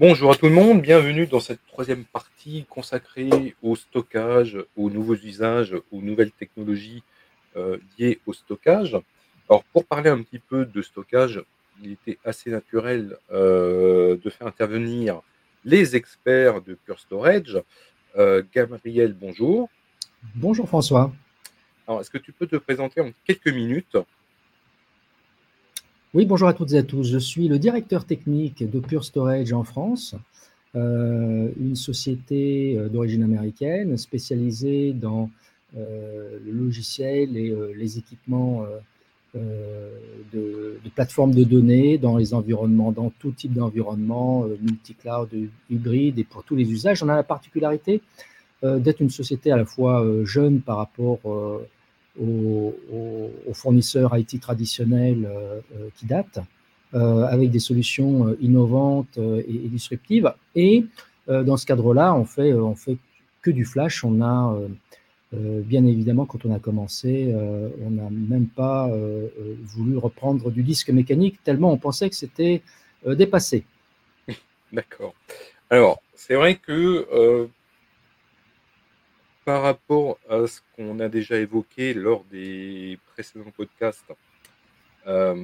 Bonjour à tout le monde, bienvenue dans cette troisième partie consacrée au stockage, aux nouveaux usages, aux nouvelles technologies euh, liées au stockage. Alors pour parler un petit peu de stockage, il était assez naturel euh, de faire intervenir les experts de Pure Storage. Euh, Gabriel, bonjour. Bonjour François. Alors est-ce que tu peux te présenter en quelques minutes oui, bonjour à toutes et à tous. Je suis le directeur technique de Pure Storage en France, euh, une société euh, d'origine américaine spécialisée dans euh, le logiciel et les équipements de, plateformes de données dans les environnements, dans tout type d'environnement, multi-cloud, hybride et pour tous les usages. On a la particularité d'être une société à la fois jeune par rapport aux, fournisseurs IT traditionnels euh, euh, qui datent, euh, avec des solutions innovantes et, disruptives. Et dans ce cadre-là, on fait, on fait que du flash. On a bien évidemment, quand on a commencé, on n'a même pas voulu reprendre du disque mécanique, tellement on pensait que c'était dépassé. D'accord. Alors, c'est vrai que par rapport à ce qu'on a déjà évoqué lors des précédents podcasts, euh,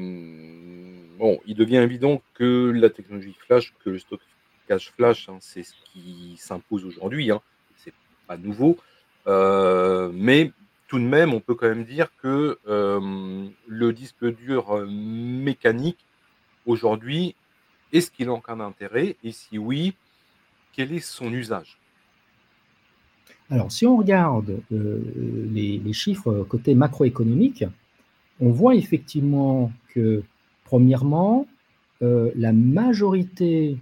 bon, il devient évident que la technologie flash, que le stockage flash, hein, c'est ce qui s'impose aujourd'hui. Hein, c'est pas nouveau, euh, mais tout de même, on peut quand même dire que euh, le disque dur mécanique aujourd'hui, est-ce qu'il a un intérêt Et si oui, quel est son usage? Alors, si on regarde euh, les, chiffres côté macroéconomique, on voit effectivement que, premièrement, euh, la majorité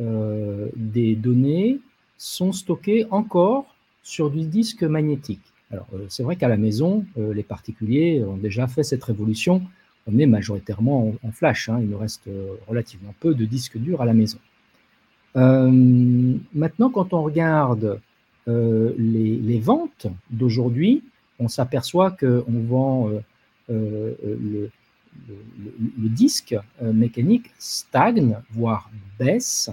euh, des données sont stockées encore sur du disque magnétique. Alors, c'est vrai qu'à la maison, les particuliers ont déjà fait cette révolution. On est majoritairement en, flash. Hein. il nous reste relativement peu de disques durs à la maison. maintenant, quand on regarde euh, les, ventes d'aujourd'hui, on s'aperçoit qu'on vend euh, euh, le, disque mécanique stagne, voire baisse,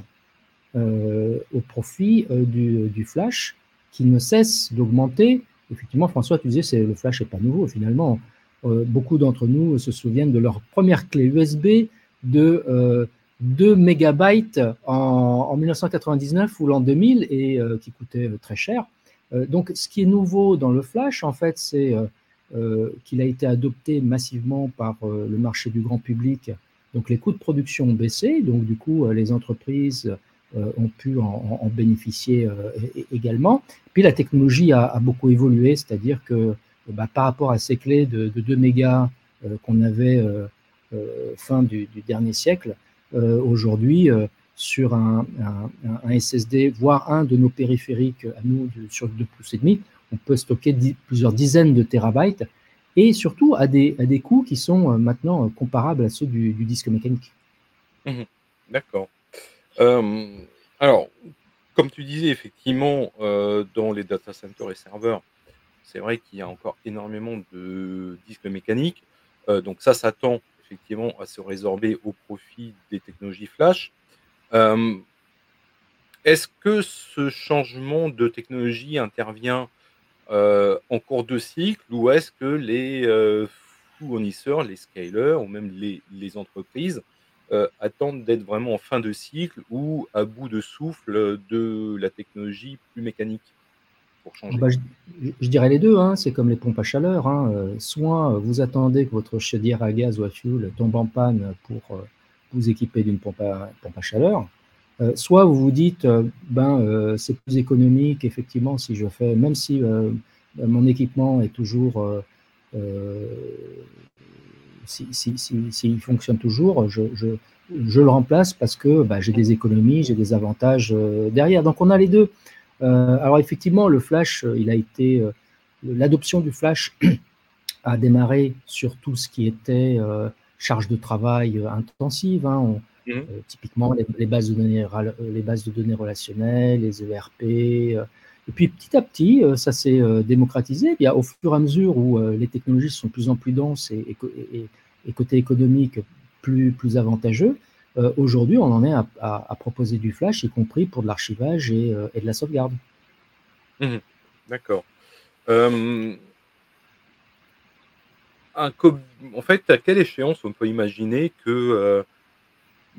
au profit du, flash qui ne cesse d'augmenter. Effectivement, François, tu disais, le flash n'est pas nouveau. Finalement, beaucoup d'entre nous se souviennent de leur première clé USB de 2 mégabytes en, 1999 ou l'an 2000 et euh, qui coûtait euh, très cher. Euh, donc, ce qui est nouveau dans le flash, en fait, c'est qu'il a été adopté massivement par le marché du grand public. Donc, les coûts de production ont baissé. Donc, du coup, les entreprises ont pu en, bénéficier également. Puis, la technologie a, beaucoup évolué, c'est-à-dire que bah, par rapport à ces clés de, 2 mégas qu'on avait fin du, dernier siècle, aujourd'hui euh, sur un, SSD, voire un de nos périphériques à nous sur 2 pouces et demi, on peut stocker plusieurs dizaines de terabytes et surtout à des, à des coûts qui sont euh, maintenant comparables à ceux du, disque mécanique. Mmh D'accord. alors, comme tu disais, effectivement, dans les data centers et serveurs, c'est vrai qu'il y a encore énormément de disques mécaniques. donc ça s'attend effectivement à se résorber au profit des technologies flash. Euh, est-ce que ce changement de technologie intervient euh, en cours de cycle ou est-ce que les euh, fournisseurs, les scalers ou même les, entreprises attendent d'être vraiment en fin de cycle ou à bout de souffle de la technologie plus mécanique? Bah, je, dirais les deux, hein. c'est comme les pompes à chaleur. Hein. Euh, soit vous attendez que votre chaudière à gaz ou à fuel tombe en panne pour euh, vous équiper d'une pompe à, pompe à chaleur, euh, soit vous vous dites, ben, c'est plus économique, effectivement, si je fais, même si mon équipement est toujours, s'il si, si, fonctionne toujours, je, je, je, le remplace parce que bah, j'ai des économies, j'ai des avantages derrière. Donc on a les deux. Euh, alors effectivement, le flash, euh, il a été euh, l'adoption du flash a démarré sur tout ce qui était charge de travail intensive. Hein. Mmh. typiquement les, bases de données, les bases de données relationnelles, les ERP. et puis petit à petit, ça s'est démocratisé. Et au fur et à mesure où les technologies sont de plus en plus denses et, et, côté économique plus, plus avantageux, aujourd'hui, on en est à, proposer du flash, y compris pour de l'archivage et, de la sauvegarde. Mmh D'accord. en fait, à quelle échéance on peut imaginer que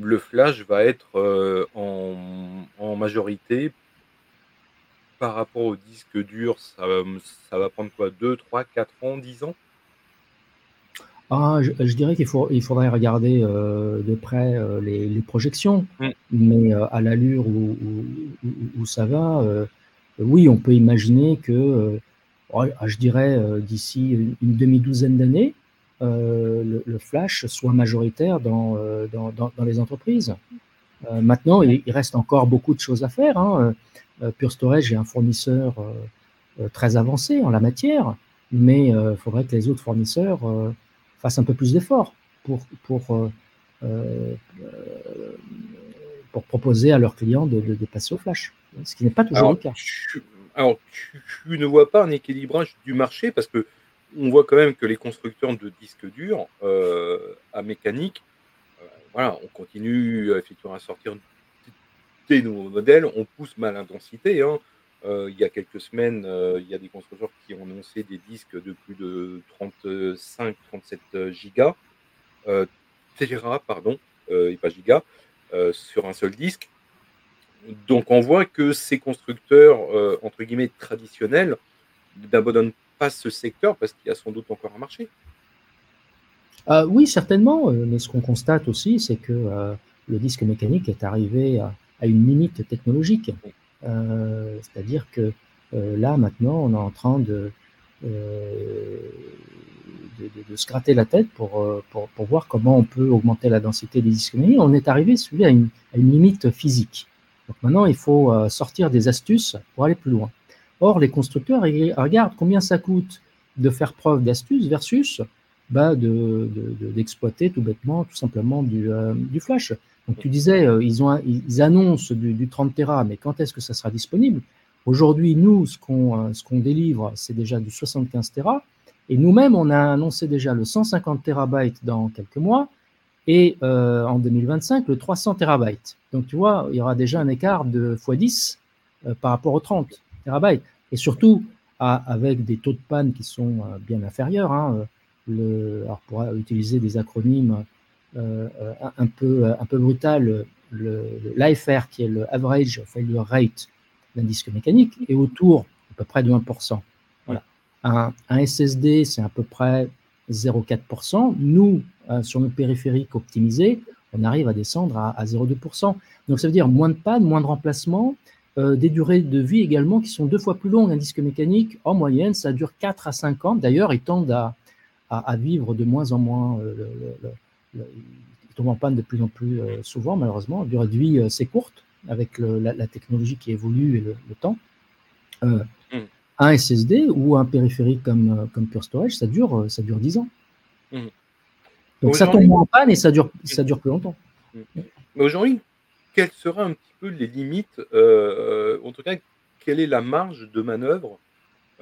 le flash va être en, majorité par rapport au disque dur ça, ça va prendre quoi? 2, 3, 4 ans, 10 ans? Ah, je, dirais qu'il faut, il faudrait regarder de près les, projections, mmh. mais à l'allure où, où, ça va, oui, on peut imaginer que, oh, je dirais d'ici une demi-douzaine d'années, euh, le, flash soit majoritaire dans, euh, dans, dans, les entreprises. Euh, maintenant, il, reste encore beaucoup de choses à faire. Hein. Pure Storage est un fournisseur très avancé en la matière, mais il faudrait que les autres fournisseurs fassent un peu plus d'efforts pour, pour, pour proposer à leurs clients de, de, passer au flash, ce qui n'est pas toujours le cas. alors, tu, ne vois pas un équilibrage du marché parce que on voit quand même que les constructeurs de disques durs euh, à mécanique, euh, voilà, on continue effectivement à sortir des nouveaux modèles, on pousse mal l'intensité. Hein. Euh, il y a quelques semaines, il y a des constructeurs qui ont annoncé des disques de plus de 35-37 gigas, Tera, pardon, et pas gigas, sur un seul disque. Donc on voit que ces constructeurs, entre guillemets, traditionnels, n'abandonnent pas ce secteur parce qu'il y a sans doute encore un marché. Euh, oui, certainement, euh, mais ce qu'on constate aussi, c'est que euh, le disque mécanique est arrivé à, une limite technologique. C'est-à-dire que là, maintenant, on est en train de, de, se gratter la tête pour, pour, voir comment on peut augmenter la densité des mécaniques. On est arrivé à une, à une limite physique. Donc maintenant, il faut sortir des astuces pour aller plus loin. Or, les constructeurs regardent combien ça coûte de faire preuve d'astuce versus bah, d'exploiter tout bêtement, tout simplement du, euh, flash. Donc tu disais, euh, ils, annoncent du, 30 Tera, mais quand est-ce que ça sera disponible? Aujourd'hui, nous, ce qu'on euh, ce qu'on délivre, c'est déjà du 75 Tera, et nous-mêmes, on a annoncé déjà le 150 terabytes dans quelques mois, et en 2025, le 300 terabytes. Donc tu vois, il y aura déjà un écart de x10 par rapport au 30 terabytes et surtout avec des taux de panne qui sont euh, bien inférieurs. Hein, alors pour utiliser des acronymes euh, un, peu, un peu brutal, l'AFR, qui est le Average Failure Rate d'un disque mécanique, est autour à peu près de 1%. Voilà. Un, SSD, c'est à peu près 0,4%. Nous, euh, sur nos périphériques optimisés, on arrive à descendre à, à 0,2%. Donc ça veut dire moins de panne, moins de remplacement, euh, des durées de vie également qui sont deux fois plus longues. Un disque mécanique, en moyenne, ça dure 4 à 5 ans. D'ailleurs, ils tendent à, à, vivre de moins en moins. Euh, ils tombent en panne de plus en plus euh, souvent, malheureusement. La durée de vie, c'est courte avec la, technologie qui évolue et le, temps. Mm. Un SSD ou un périphérique comme, comme Pure Storage, ça dure, ça dure 10 ans. Mm. Donc ça tombe en panne et ça dure, ça dure plus longtemps. Mm. Mais aujourd'hui, quelle sera un petit peu les limites, euh, en tout cas, quelle est la marge de manœuvre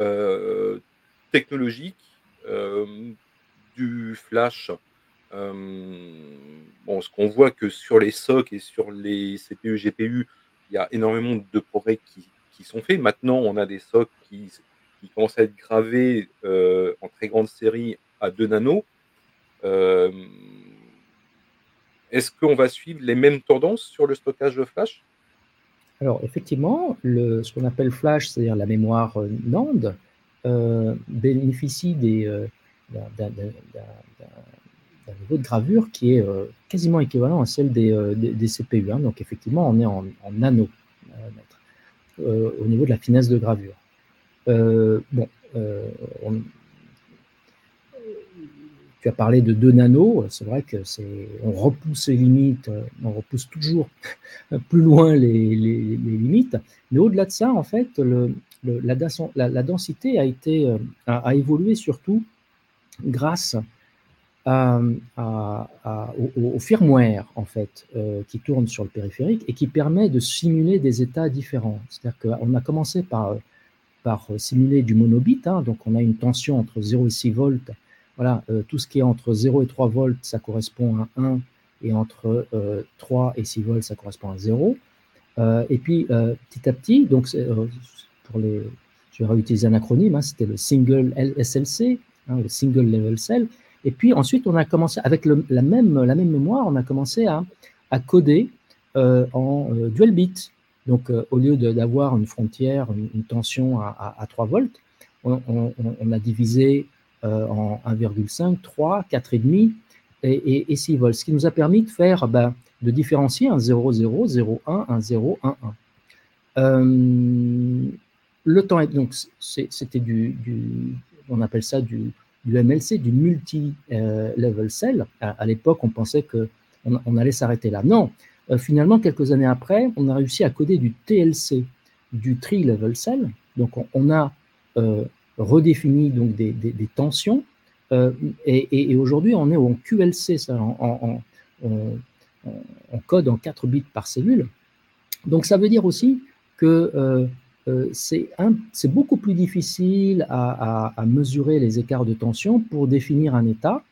euh, technologique euh, du flash? Bon, ce qu'on voit que sur les SOC et sur les CPU, GPU, il y a énormément de progrès qui, sont faits. Maintenant, on a des SOC qui, commencent à être gravés en très grande série à 2 nanos. Est-ce qu'on va suivre les mêmes tendances sur le stockage de flash? Alors, effectivement, le, ce qu'on appelle flash, c'est-à-dire la mémoire euh, NAND, euh, bénéficie euh, d'un niveau de gravure qui est quasiment équivalent à celle des, CPU. Hein. Donc, effectivement, on est en, en nanomètres au niveau de la finesse de gravure. bon, on, tu as parlé de 2 nanos, c'est vrai que c'est, on repousse les limites, on repousse toujours plus loin les, limites, mais au-delà de ça, en fait, le, la, la, densité a, été, a, évolué surtout grâce au, firmware en fait euh, qui tourne sur le périphérique et qui permet de simuler des états différents. C'est-à-dire a commencé par, simuler du monobit, hein, donc on a une tension entre 0 et 6 volts voilà, euh, tout ce qui est entre 0 et 3 volts, ça correspond à 1, et entre 3 et 6 volts, ça correspond à 0. et puis, petit à petit, donc pour les, je vais réutiliser un acronyme, hein, c'était le single SLC, hein, le single level cell. Et puis ensuite, on a commencé, avec la, même, la même mémoire, on a commencé à, à coder en dual bit. Donc, au lieu d'avoir une frontière, une, tension à, à, 3 volts, on, a divisé en 1,5, 3, 4,5 et, et, 6 volts, ce qui nous a permis de faire, ben, de différencier un 0, 0, 0, 1, un 0, 1, 1. Euh, le temps est donc c'était du, on appelle ça du, du MLC, du multi-level cell. À, l'époque, on pensait que on, allait s'arrêter là. Non, euh, finalement, quelques années après, on a réussi à coder du TLC, du tri-level cell. Donc, on, a euh, redéfini donc des, des, tensions euh, et, aujourd'hui, on est en QLC, ça, en, code en 4 bits par cellule. Donc ça veut dire aussi que euh, euh, c'est beaucoup plus difficile à, mesurer les écarts de tension pour définir un état.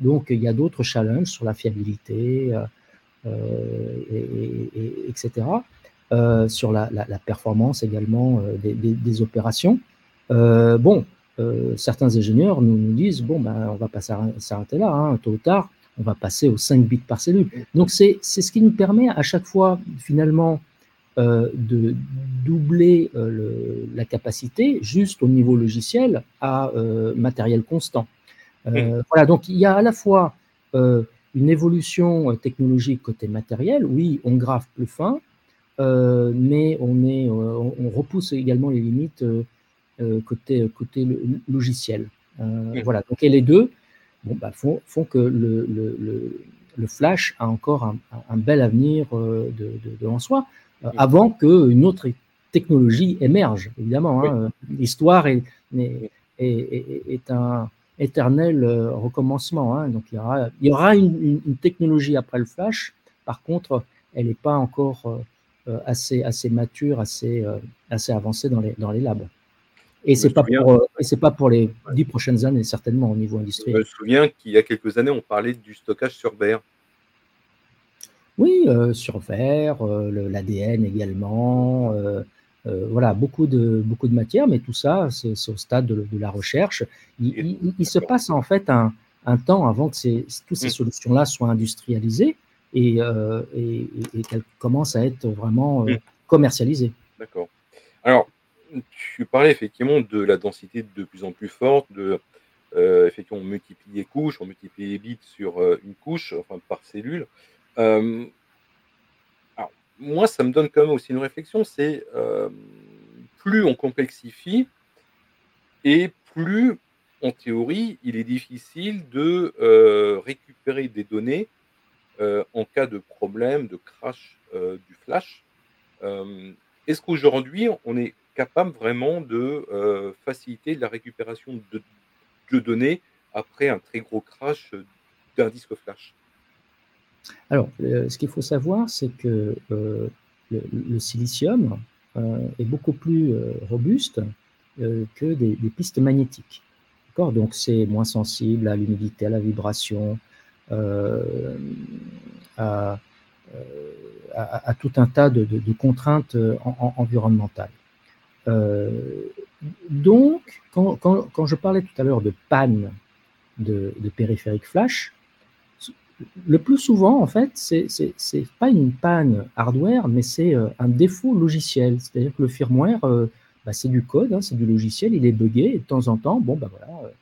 Donc il y a d'autres challenges sur la fiabilité, etc. sur la, performance également des, des opérations. bon, euh, certains ingénieurs nous, disent bon, ben, on va pas s'arrêter là, hein, tôt ou tard, on va passer aux 5 bits par cellule. Donc, c'est ce qui nous permet à chaque fois, finalement, euh, de doubler euh, la capacité juste au niveau logiciel à matériel constant. Voilà, donc il y a à la fois une évolution technologique côté matériel, oui, on grave plus fin, mais on, est, on repousse également les limites euh, côté, côté logiciel. Euh, voilà, donc et les deux bon, bah, font, font, que le, le, le, Flash a encore un, un bel avenir euh, de, de, en soi, avant qu'une autre technologie émerge, évidemment. Hein, L'histoire est, est, est, est, un éternel recommencement. Hein, donc il y aura, il y aura une, une, technologie après le Flash. Par contre, elle n'est pas encore assez, assez mature, assez, assez avancée dans les, dans les labs. Et ce n'est pas, pour, euh, pas pour les dix prochaines années, certainement, au niveau industriel. Je me souviens qu'il y a quelques années, on parlait du stockage sur verre. Oui, euh, sur verre, euh, l'ADN également. voilà, beaucoup de, beaucoup de matières, mais tout ça, c'est au stade de, la recherche. Il, se passe en fait un, un temps avant que ces, toutes ces mmh. solutions-là soient industrialisées et, et qu'elles commencent à être vraiment mmh. commercialisées. D'accord. Alors, tu parlais effectivement de la densité de plus en plus forte, de euh, effectivement on multiplie les couches, on multiplie les bits sur euh, une couche, enfin par cellule. Euh, alors, moi, ça me donne quand même aussi une réflexion, c'est plus on complexifie et plus, en théorie, il est difficile de récupérer des données en cas de problème, de crash du flash. Est-ce qu'aujourd'hui, on est capable vraiment de euh, faciliter la récupération de, données après un très gros crash d'un disque flash? Alors, euh, ce qu'il faut savoir, c'est que euh, le, silicium est beaucoup plus robuste que des, pistes magnétiques. Donc, c'est moins sensible à l'humidité, à la vibration, à, tout un tas de, contraintes environnementales. Euh, donc, quand, quand, je parlais tout à l'heure de panne de, de périphérique flash, le plus souvent, en fait, c'est n'est pas une panne hardware, mais c'est euh, un défaut logiciel. C'est-à-dire que le firmware, euh, bah, c'est du code, hein, c'est du logiciel, il est buggé, et de temps en temps, bon, bah voilà,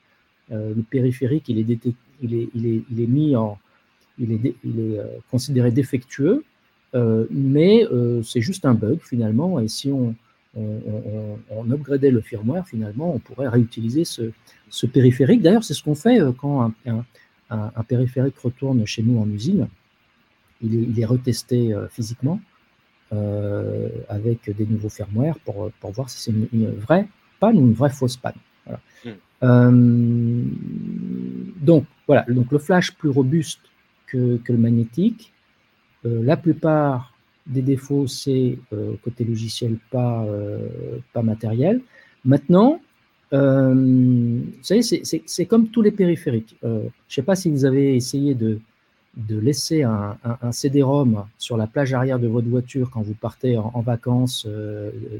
le périphérique, il est, il est, il est, il est mis en. Il est, est considéré défectueux, mais c'est juste un bug finalement, et si on, on, upgradait le firmware, finalement, on pourrait réutiliser ce, périphérique. D'ailleurs, c'est ce qu'on fait euh, quand un, périphérique retourne chez nous en usine. Il est, retesté euh, physiquement euh, avec des nouveaux firmware pour, voir si c'est une, vraie panne ou une vraie fausse panne. Hmm. donc, voilà, donc le flash plus robuste que, que le magnétique. la plupart des défauts, c'est euh, côté logiciel, pas, euh, pas matériel. Maintenant, euh, vous savez, c'est comme tous les périphériques. je ne sais pas si vous avez essayé de, laisser un, CD-ROM sur la plage arrière de votre voiture quand vous partez en, vacances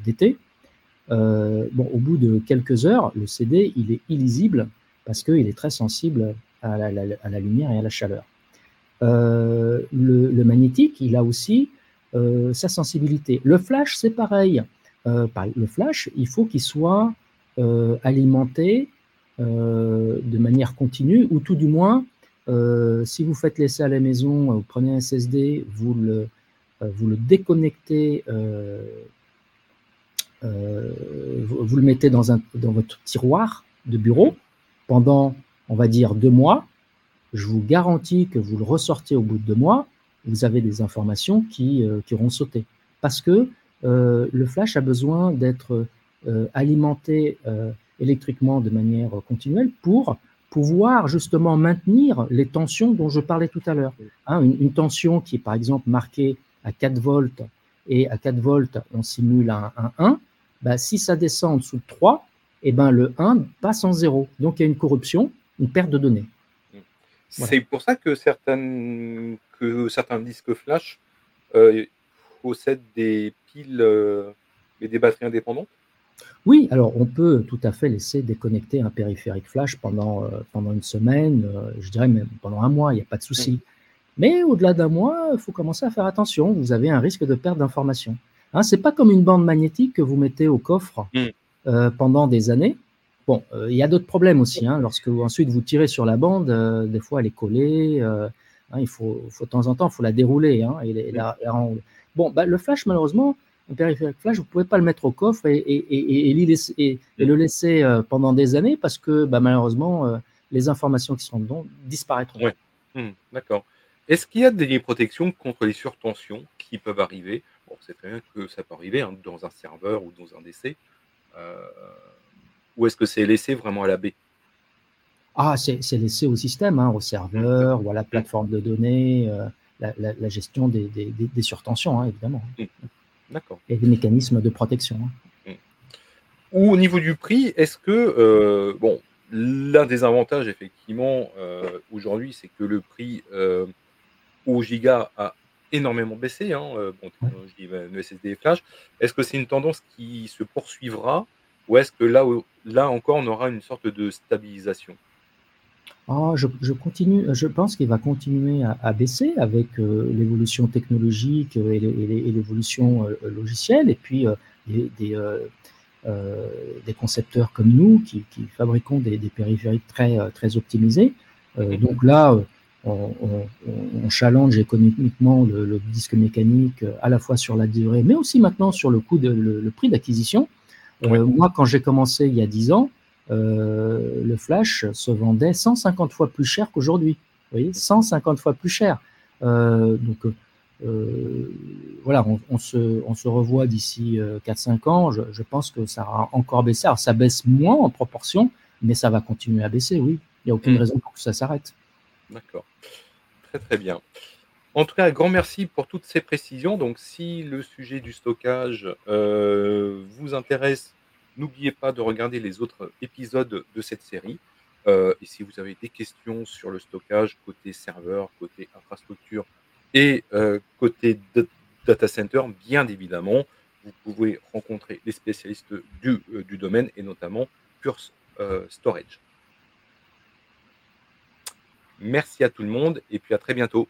d'été, bon, au bout de quelques heures, le CD il est illisible parce qu'il est très sensible à la, lumière et à la chaleur. le, magnétique, il a aussi sa sensibilité. Le flash, c'est pareil. le flash, il faut qu'il soit alimenté euh, de manière continue, ou tout du moins, euh, si vous faites l'essai à la maison, vous prenez un SSD, vous le, euh, vous le déconnectez, vous, le mettez dans, un, dans votre tiroir de bureau pendant, on va dire, deux mois. Je vous garantis que vous le ressortez au bout de deux mois, vous avez des informations qui, qui auront sauté. Parce que le flash a besoin d'être alimenté électriquement de manière continuelle pour pouvoir justement maintenir les tensions dont je parlais tout à l'heure. Hein, une, tension qui est par exemple marquée à 4 volts et à 4 volts on simule un, 1, bah, si ça descend en dessous de 3, eh ben le 1 passe en 0. Donc il y a une corruption, une perte de données. C'est pour ça que, que certains disques flash euh, possèdent des piles euh, et des batteries indépendantes oui, alors on peut tout à fait laisser déconnecter un périphérique flash pendant, euh, pendant une semaine, euh, je dirais même pendant un mois, il n'y a pas de souci. Mais au-delà d'un mois, il faut commencer à faire attention, vous avez un risque de perte d'informations. Hein, Ce n'est pas comme une bande magnétique que vous mettez au coffre mmh. euh, pendant des années. Bon, il y a d'autres problèmes aussi. Hein, lorsque vous, ensuite vous tirez sur la bande, des fois elle est collée. Hein, il faut, faut, de temps en temps, il faut la dérouler. et, mmh. bon, bah, le flash, malheureusement, un périphérique flash, vous ne pouvez pas le mettre au coffre et, et, le laisser euh, pendant des années parce que bah, malheureusement, euh, les informations qui sont dedans disparaîtront. Hmm, d'accord. Est-ce qu'il y a des protections contre les surtensions qui peuvent arriver? Bon, c'est très bien que ça peut arriver hein, dans un serveur ou dans un DC. Euh, ou est-ce que c'est laissé vraiment à la baie Ah, c'est laissé au système, hein, au serveur ou à la plateforme de données, la, gestion des, surtensions, hein, évidemment. Hmm. Et des mécanismes de protection. Hein. Ou au niveau du prix, est-ce que, euh, bon, l'un des avantages, effectivement, euh, aujourd'hui, c'est que le prix euh, au giga a énormément baissé, hein, bon, technologie ouais. SSD et flash. Est-ce que c'est une tendance qui se poursuivra ou est-ce que là, là encore, on aura une sorte de stabilisation? Ah, je, continue, je pense qu'il va continuer à, baisser avec euh, l'évolution technologique et l'évolution euh, logicielle, et puis euh, des, des, concepteurs comme nous qui, fabriquons des, périphériques très, très optimisés. donc là, on, challenge économiquement le, disque mécanique à la fois sur la durée, mais aussi maintenant sur le coût de le, prix d'acquisition. Moi, quand j'ai commencé il y a 10 ans, euh, le flash se vendait 150 fois plus cher qu'aujourd'hui. Vous voyez, 150 fois plus cher. Euh, donc euh, voilà, on, se, on, se, revoit d'ici 4-5 ans. Je, pense que ça va encore baissé. Alors ça baisse moins en proportion, mais ça va continuer à baisser, oui. Il n'y a aucune mmh. raison pour que ça s'arrête. D'accord. Très très bien. En tout cas, un grand merci pour toutes ces précisions. Donc, si le sujet du stockage vous intéresse, N'oubliez pas de regarder les autres épisodes de cette série. Euh, et si vous avez des questions sur le stockage côté serveur, côté infrastructure et euh, côté data center, bien évidemment, vous pouvez rencontrer les spécialistes du, euh, du domaine et notamment Pure Storage. Merci à tout le monde et puis à très bientôt.